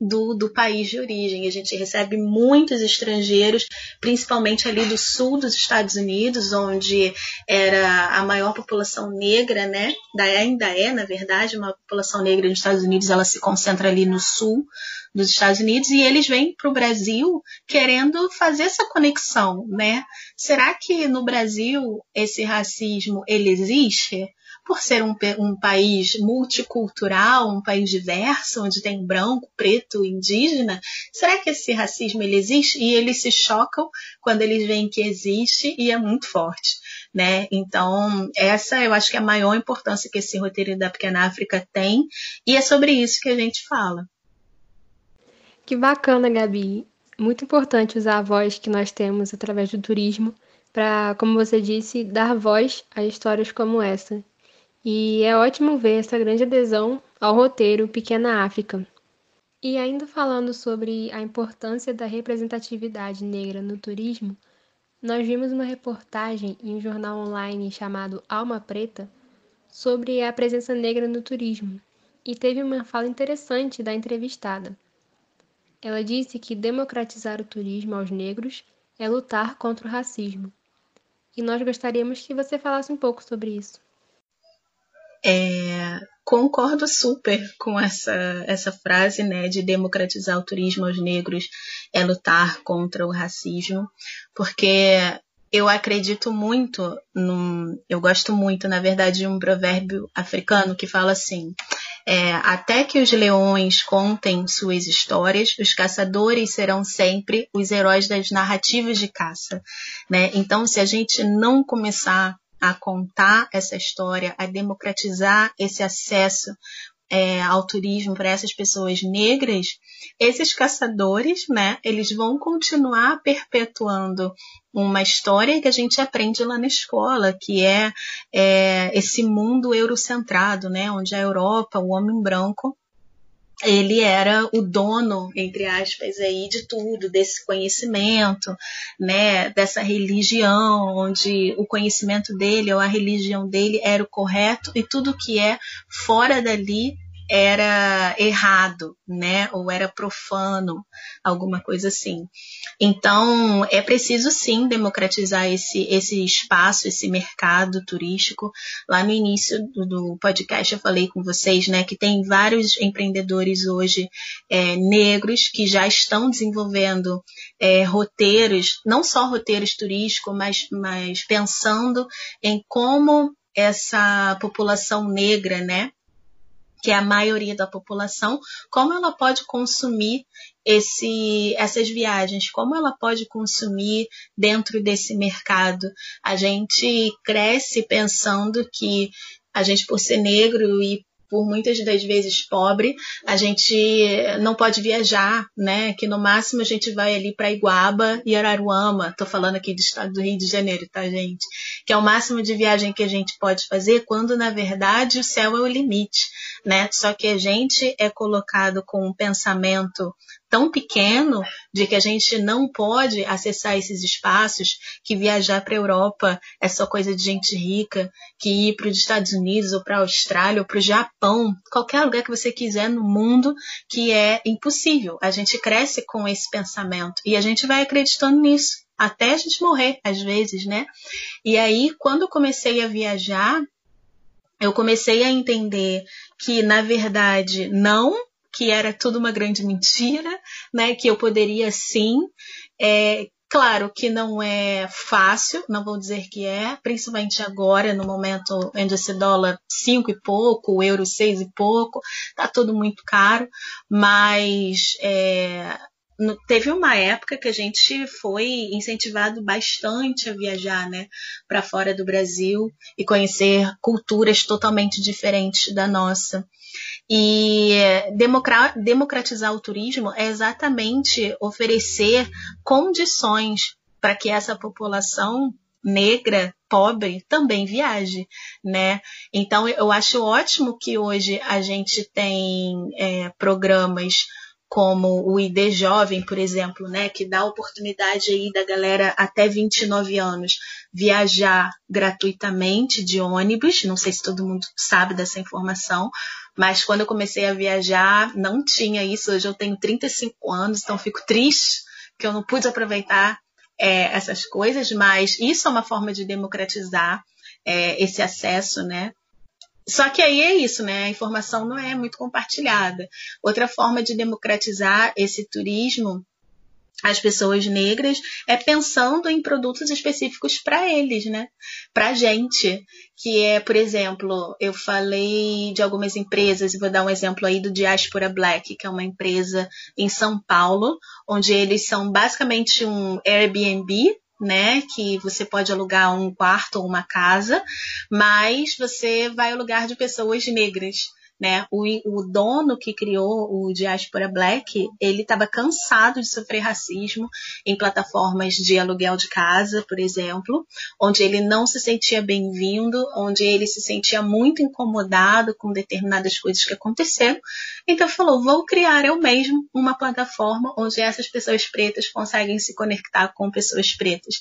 do, do país de origem. A gente recebe muitos estrangeiros, principalmente ali do sul dos Estados Unidos, onde era a maior população negra, né? Ainda é, na verdade, uma população negra nos Estados Unidos, ela se concentra ali no sul dos Estados Unidos e eles vêm para o Brasil querendo fazer essa conexão, né? Será que no Brasil esse racismo ele existe? Por ser um, um, país multicultural, um país diverso, onde tem branco, preto, indígena, será que esse racismo ele existe? E eles se chocam quando eles veem que existe e é muito forte. Né? Então, essa eu acho que é a maior importância que esse roteiro da Pequena África tem, e é sobre isso que a gente fala. Que bacana, Gabi. Muito importante usar a voz que nós temos através do turismo para, como você disse, dar voz a histórias como essa, e é ótimo ver essa grande adesão ao roteiro Pequena África. E ainda falando sobre a importância da representatividade negra no turismo, nós vimos uma reportagem em um jornal online chamado Alma Preta sobre a presença negra no turismo, e teve uma fala interessante da entrevistada. Ela disse que democratizar o turismo aos negros é lutar contra o racismo. E nós gostaríamos que você falasse um pouco sobre isso. É, concordo super com essa, essa frase, né, de democratizar o turismo aos negros é lutar contra o racismo, porque eu acredito muito num, eu gosto muito, na verdade, de um provérbio africano que fala assim: é, até que os leões contem suas histórias, os caçadores serão sempre os heróis das narrativas de caça, né? Então, se a gente não começar a contar essa história, a democratizar esse acesso é, ao turismo para essas pessoas negras, esses caçadores, né, eles vão continuar perpetuando uma história que a gente aprende lá na escola, que é, é esse mundo eurocentrado, né, onde a Europa, o homem branco, ele era o dono, entre aspas, aí de tudo, desse conhecimento, né, dessa religião, onde o conhecimento dele ou a religião dele era o correto e tudo que é fora dali era errado, né? Ou era profano, alguma coisa assim. Então, é preciso sim democratizar esse, esse espaço, esse mercado turístico. Lá no início do, podcast eu falei com vocês, né, que tem vários empreendedores hoje é, negros que já estão desenvolvendo é, roteiros, não só roteiros turísticos, mas, mas pensando em como essa população negra, né, que é a maioria da população, como ela pode consumir esse, essas viagens, como ela pode consumir dentro desse mercado. A gente cresce pensando que a gente, por ser negro e por muitas das vezes pobre, a gente não pode viajar, né? Que no máximo a gente vai ali para Iguaba e Araruama. Tô falando aqui do estado do Rio de Janeiro, tá, gente? Que é o máximo de viagem que a gente pode fazer, quando na verdade o céu é o limite, né? Só que a gente é colocado com um pensamento tão pequeno de que a gente não pode acessar esses espaços, que viajar para a Europa é só coisa de gente rica, que ir para os Estados Unidos ou para a Austrália ou para o Japão, qualquer lugar que você quiser no mundo, que é impossível. A gente cresce com esse pensamento e a gente vai acreditando nisso até a gente morrer, às vezes, né? E aí, quando eu comecei a viajar, eu comecei a entender que, na verdade, não que era tudo uma grande mentira, né? Que eu poderia sim. É, claro que não é fácil, não vou dizer que é, principalmente agora, no momento onde esse dólar cinco e pouco, o euro seis e pouco, tá tudo muito caro, mas é, teve uma época que a gente foi incentivado bastante a viajar, né, para fora do Brasil e conhecer culturas totalmente diferentes da nossa. E democratizar o turismo é exatamente oferecer condições para que essa população negra, pobre, também viaje, né? Então eu acho ótimo que hoje a gente tem é, programas como o ID Jovem, por exemplo, né, que dá oportunidade aí da galera até 29 anos viajar gratuitamente de ônibus. Não sei se todo mundo sabe dessa informação, mas quando eu comecei a viajar, não tinha isso. Hoje eu tenho 35 anos, então fico triste que eu não pude aproveitar é, essas coisas, mas isso é uma forma de democratizar é, esse acesso, né? só que aí é isso, né? A informação não é muito compartilhada. Outra forma de democratizar esse turismo as pessoas negras é pensando em produtos específicos para eles, né? Para gente, que é, por exemplo, eu falei de algumas empresas e vou dar um exemplo aí do Diaspora Black, que é uma empresa em São Paulo, onde eles são basicamente um Airbnb né? Que você pode alugar um quarto ou uma casa, mas você vai ao lugar de pessoas negras né? O, o dono que criou o Diaspora Black, ele estava cansado de sofrer racismo em plataformas de aluguel de casa, por exemplo, onde ele não se sentia bem-vindo, onde ele se sentia muito incomodado com determinadas coisas que aconteceram. Então falou, vou criar eu mesmo uma plataforma onde essas pessoas pretas conseguem se conectar com pessoas pretas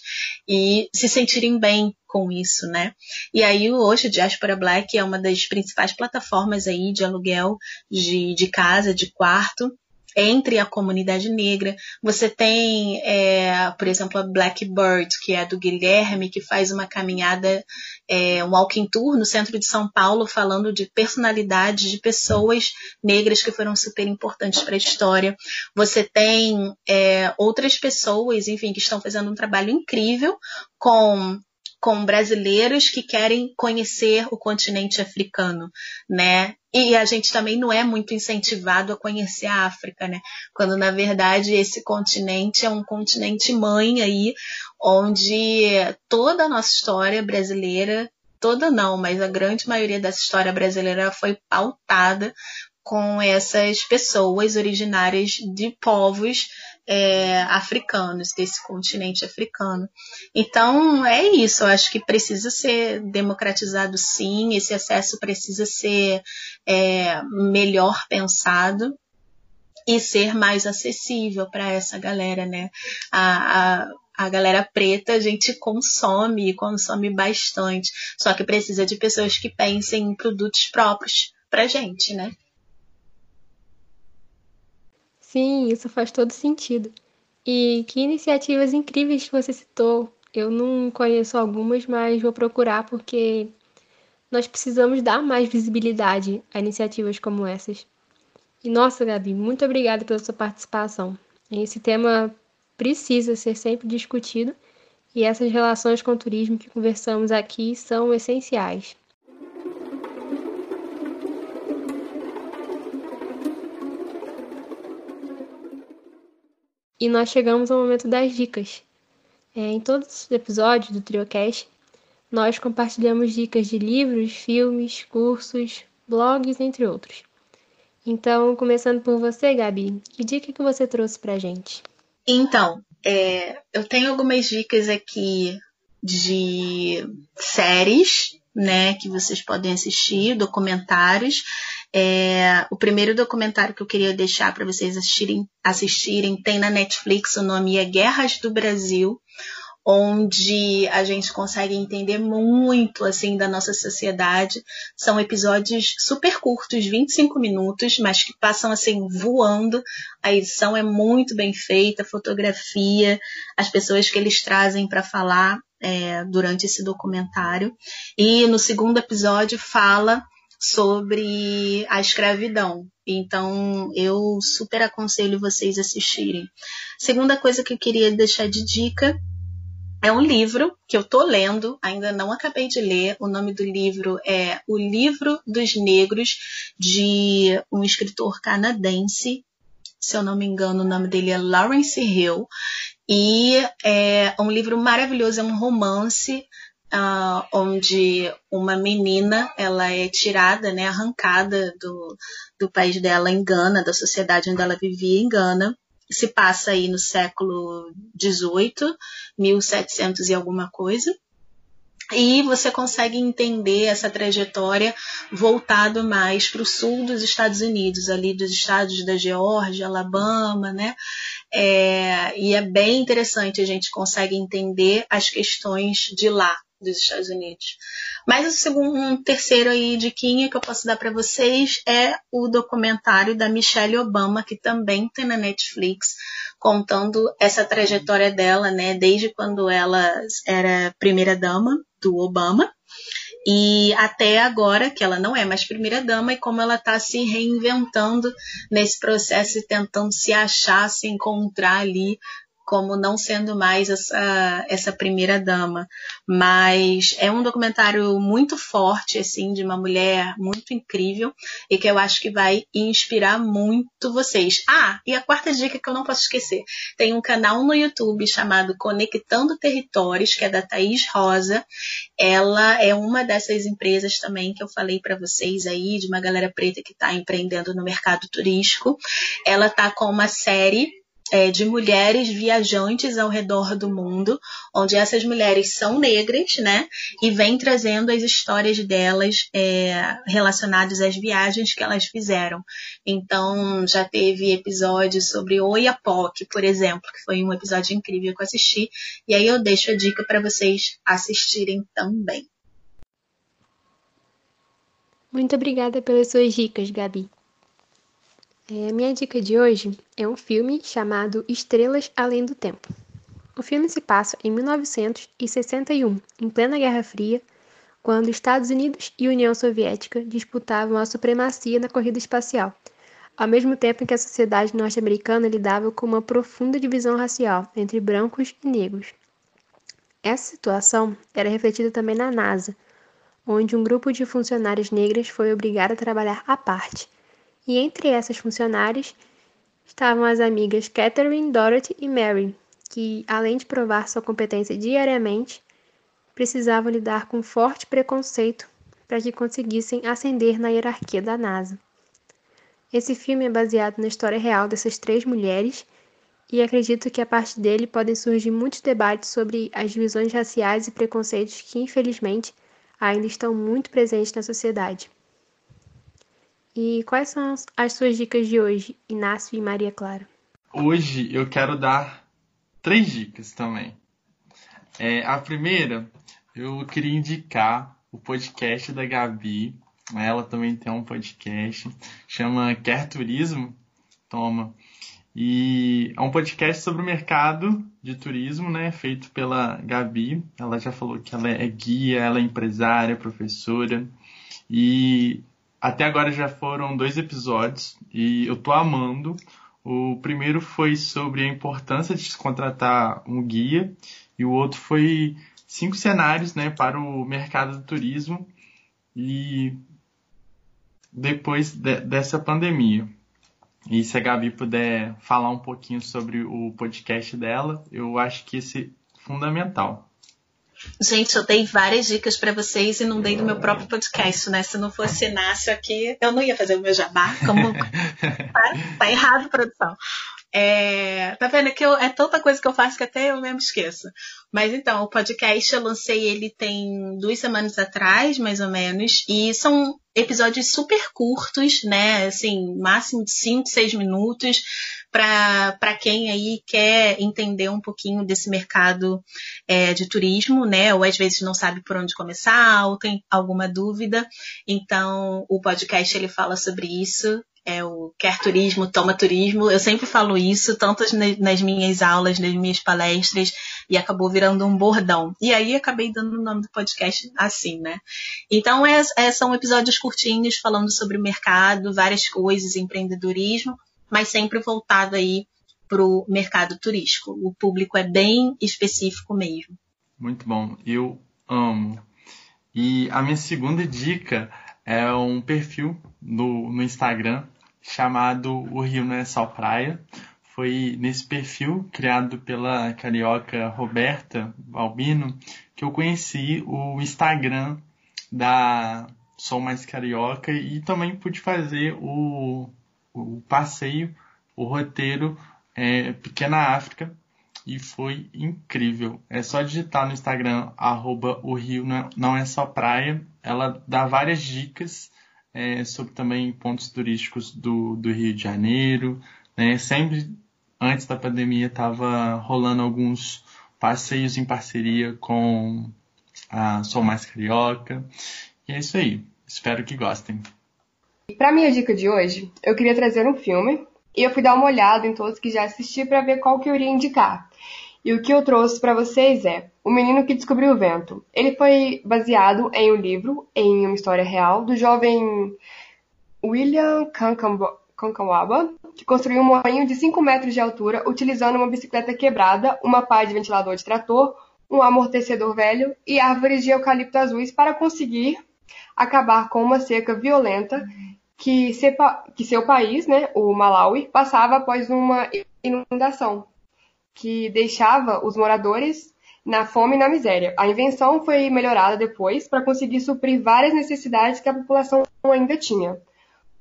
e se sentirem bem com isso, né? E aí hoje o Diaspora Black é uma das principais plataformas aí de aluguel de, de casa, de quarto, entre a comunidade negra. Você tem, é, por exemplo, a Blackbird, que é do Guilherme, que faz uma caminhada, é, um walking tour no centro de São Paulo, falando de personalidades de pessoas negras que foram super importantes para a história. Você tem é, outras pessoas, enfim, que estão fazendo um trabalho incrível com com brasileiros que querem conhecer o continente africano, né? E a gente também não é muito incentivado a conhecer a África, né? Quando na verdade esse continente é um continente mãe aí, onde toda a nossa história brasileira, toda não, mas a grande maioria dessa história brasileira foi pautada com essas pessoas originárias de povos é, africanos, desse continente africano. Então, é isso, eu acho que precisa ser democratizado sim, esse acesso precisa ser é, melhor pensado e ser mais acessível para essa galera, né? A, a, a galera preta a gente consome consome bastante, só que precisa de pessoas que pensem em produtos próprios para gente, né? Sim, isso faz todo sentido. E que iniciativas incríveis que você citou. Eu não conheço algumas, mas vou procurar porque nós precisamos dar mais visibilidade a iniciativas como essas. E nossa, Gabi, muito obrigada pela sua participação. Esse tema precisa ser sempre discutido e essas relações com o turismo que conversamos aqui são essenciais. E nós chegamos ao momento das dicas. É, em todos os episódios do TrioCast, nós compartilhamos dicas de livros, filmes, cursos, blogs, entre outros. Então, começando por você, Gabi, que dica que você trouxe pra gente? Então, é, eu tenho algumas dicas aqui de séries, né, que vocês podem assistir, documentários. É, o primeiro documentário que eu queria deixar para vocês assistirem, assistirem tem na Netflix, o nome é Guerras do Brasil, onde a gente consegue entender muito assim da nossa sociedade. São episódios super curtos, 25 minutos, mas que passam assim voando. A edição é muito bem feita, a fotografia, as pessoas que eles trazem para falar é, durante esse documentário. E no segundo episódio fala sobre a escravidão. Então, eu super aconselho vocês assistirem. Segunda coisa que eu queria deixar de dica é um livro que eu tô lendo, ainda não acabei de ler. O nome do livro é O Livro dos Negros, de um escritor canadense. Se eu não me engano, o nome dele é Lawrence Hill. E é um livro maravilhoso, é um romance uh, onde uma menina ela é tirada, né, arrancada do, do país dela em Gana, da sociedade onde ela vivia em Gana. Se passa aí no século XVIII, 1700 e alguma coisa. E você consegue entender essa trajetória voltado mais para o sul dos Estados Unidos, ali dos estados da Geórgia, Alabama, né? É, e é bem interessante, a gente consegue entender as questões de lá dos Estados Unidos. Mas o segundo, um terceiro aí diquinha que eu posso dar para vocês é o documentário da Michelle Obama, que também tem na Netflix, contando essa trajetória dela, né, desde quando ela era primeira dama do Obama e até agora, que ela não é mais primeira-dama, e como ela está se reinventando nesse processo e tentando se achar, se encontrar ali como não sendo mais essa, essa primeira dama. Mas é um documentário muito forte, assim, de uma mulher muito incrível e que eu acho que vai inspirar muito vocês. Ah, e a quarta dica que eu não posso esquecer: tem um canal no YouTube chamado Conectando Territórios, que é da Thaís Rosa. Ela é uma dessas empresas também que eu falei para vocês aí, de uma galera preta que está empreendendo no mercado turístico. Ela tá com uma série é, de mulheres viajantes ao redor do mundo, onde essas mulheres são negras, né? E vem trazendo as histórias delas é, relacionadas às viagens que elas fizeram. Então, já teve episódios sobre Oiapoque, por exemplo, que foi um episódio incrível que eu assisti. E aí eu deixo a dica para vocês assistirem também. Muito obrigada pelas suas dicas, Gabi. É, minha dica de hoje é um filme chamado Estrelas Além do Tempo. O filme se passa em 1961, em plena Guerra Fria, quando Estados Unidos e União Soviética disputavam a supremacia na corrida espacial, ao mesmo tempo em que a sociedade norte-americana lidava com uma profunda divisão racial entre brancos e negros. Essa situação era refletida também na NASA, onde um grupo de funcionárias negras foi obrigado a trabalhar à parte e entre essas funcionárias estavam as amigas Catherine, Dorothy e Mary, que, além de provar sua competência diariamente, precisavam lidar com forte preconceito para que conseguissem ascender na hierarquia da NASA. Esse filme é baseado na história real dessas três mulheres e acredito que a partir dele podem surgir muitos debates sobre as divisões raciais e preconceitos que, infelizmente, ainda estão muito presentes na sociedade. E quais são as suas dicas de hoje, Inácio e Maria Clara? Hoje eu quero dar três dicas também. É, a primeira, eu queria indicar o podcast da Gabi. Ela também tem um podcast, chama Quer Turismo. Toma. E é um podcast sobre o mercado de turismo, né? Feito pela Gabi. Ela já falou que ela é guia, ela é empresária, professora. E até agora já foram dois episódios e eu tô amando. O primeiro foi sobre a importância de contratar um guia e o outro foi cinco cenários né, para o mercado do turismo e depois de, dessa pandemia. E se a Gabi puder falar um pouquinho sobre o podcast dela, eu acho que esse é fundamental. Gente, eu dei várias dicas para vocês e não dei do meu próprio podcast, né? Se não fosse Inácio aqui, eu não ia fazer o meu jabá. Como... tá, tá errado, produção. É, tá vendo que eu, é tanta coisa que eu faço que até eu mesmo esqueço. Mas então, o podcast eu lancei ele tem duas semanas atrás, mais ou menos, e são episódios super curtos, né? Assim, máximo de 5, 6 minutos, para quem aí quer entender um pouquinho desse mercado é, de turismo, né? Ou às vezes não sabe por onde começar, ou tem alguma dúvida. Então, o podcast ele fala sobre isso é o quer turismo, toma turismo. Eu sempre falo isso, tanto nas minhas aulas, nas minhas palestras, e acabou virando um bordão. E aí acabei dando o nome do podcast assim, né? Então é, é, são episódios curtinhos falando sobre o mercado, várias coisas, empreendedorismo, mas sempre voltado aí para o mercado turístico. O público é bem específico mesmo. Muito bom, eu amo. E a minha segunda dica é um perfil no, no Instagram chamado O Rio Não é Só Praia. Foi nesse perfil, criado pela carioca Roberta Balbino, que eu conheci o Instagram da Sou Mais Carioca e também pude fazer o, o passeio, o roteiro é, Pequena África, e foi incrível. É só digitar no Instagram, arroba o Rio não é só praia. Ela dá várias dicas é, sobre também pontos turísticos do, do Rio de Janeiro. Né? Sempre antes da pandemia estava rolando alguns passeios em parceria com a Sou Mais Carioca. E é isso aí. Espero que gostem. Para minha dica de hoje, eu queria trazer um filme e eu fui dar uma olhada em todos que já assisti para ver qual que eu iria indicar. E o que eu trouxe para vocês é O Menino que Descobriu o Vento. Ele foi baseado em um livro, em uma história real, do jovem William Kankawaba, que construiu um moinho de 5 metros de altura utilizando uma bicicleta quebrada, uma pá de ventilador de trator, um amortecedor velho e árvores de eucalipto azuis para conseguir acabar com uma seca violenta que, seu país, né, o Malawi, passava após uma inundação, que deixava os moradores na fome e na miséria. A invenção foi melhorada depois para conseguir suprir várias necessidades que a população ainda tinha.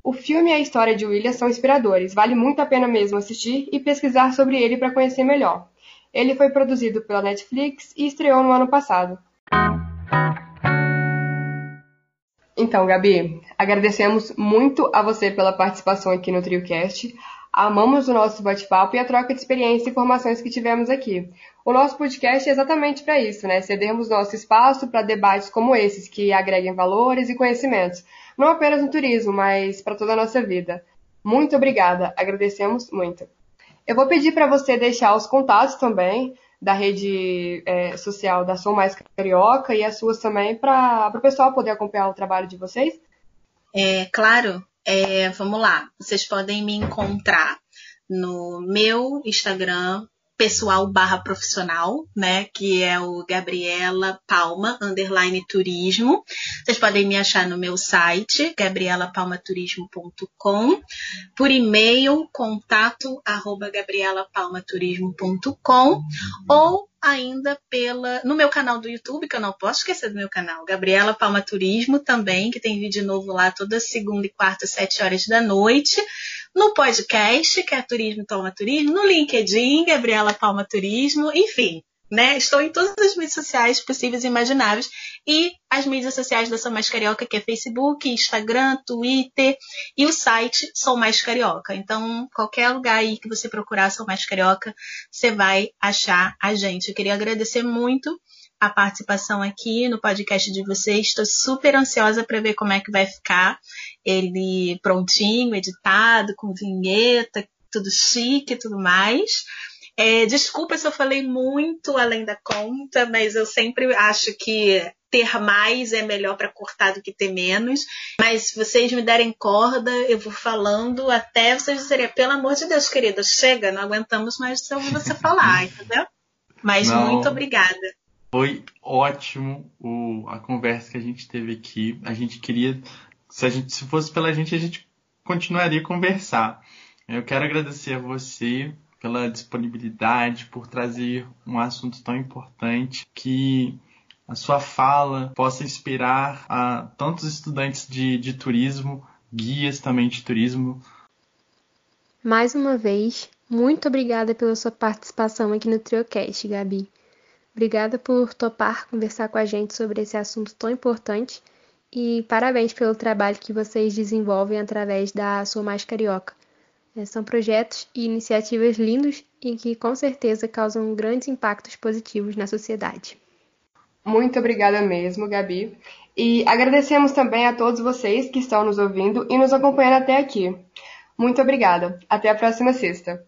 O filme e a história de William são inspiradores, vale muito a pena mesmo assistir e pesquisar sobre ele para conhecer melhor. Ele foi produzido pela Netflix e estreou no ano passado. Então, Gabi, agradecemos muito a você pela participação aqui no TrioCast. Amamos o nosso bate-papo e a troca de experiência e informações que tivemos aqui. O nosso podcast é exatamente para isso, né? Cedermos nosso espaço para debates como esses, que agreguem valores e conhecimentos, não apenas no turismo, mas para toda a nossa vida. Muito obrigada, agradecemos muito. Eu vou pedir para você deixar os contatos também da rede é, social da Sou Mais Carioca e as suas também, para o pessoal poder acompanhar o trabalho de vocês? É, claro. É, vamos lá. Vocês podem me encontrar no meu Instagram, pessoal barra profissional, né? Que é o Gabriela Palma, underline turismo. Vocês podem me achar no meu site, gabrielapalmaturismo.com, por e-mail, contato arroba gabrielapalmaturismo.com ou ainda pela no meu canal do YouTube, que eu não posso esquecer do meu canal, Gabriela Palma Turismo também, que tem vídeo novo lá toda segunda e quarta, sete horas da noite no podcast, que é Turismo Toma Turismo, no LinkedIn, Gabriela Palma Turismo, enfim, né? Estou em todas as mídias sociais possíveis e imagináveis e as mídias sociais da Sou Mais Carioca, que é Facebook, Instagram, Twitter e o site Sou Mais Carioca. Então, qualquer lugar aí que você procurar Sou Mais Carioca, você vai achar a gente. Eu queria agradecer muito a participação aqui no podcast de vocês. Estou super ansiosa para ver como é que vai ficar ele prontinho, editado, com vinheta, tudo chique e tudo mais. É, desculpa se eu falei muito além da conta, mas eu sempre acho que ter mais é melhor para cortar do que ter menos. Mas se vocês me derem corda, eu vou falando até vocês dizerem, pelo amor de Deus, querida, chega, não aguentamos mais de ouvir você falar, entendeu? Mas não. muito obrigada. Foi ótimo o, a conversa que a gente teve aqui. A gente queria, se, a gente, se fosse pela gente, a gente continuaria a conversar. Eu quero agradecer a você pela disponibilidade, por trazer um assunto tão importante que a sua fala possa inspirar a tantos estudantes de, de turismo, guias também de turismo. Mais uma vez, muito obrigada pela sua participação aqui no Triocast, Gabi. Obrigada por topar conversar com a gente sobre esse assunto tão importante e parabéns pelo trabalho que vocês desenvolvem através da Sua Mais Carioca. É, são projetos e iniciativas lindos e que com certeza causam grandes impactos positivos na sociedade. Muito obrigada mesmo, Gabi. E agradecemos também a todos vocês que estão nos ouvindo e nos acompanhando até aqui. Muito obrigada. Até a próxima sexta.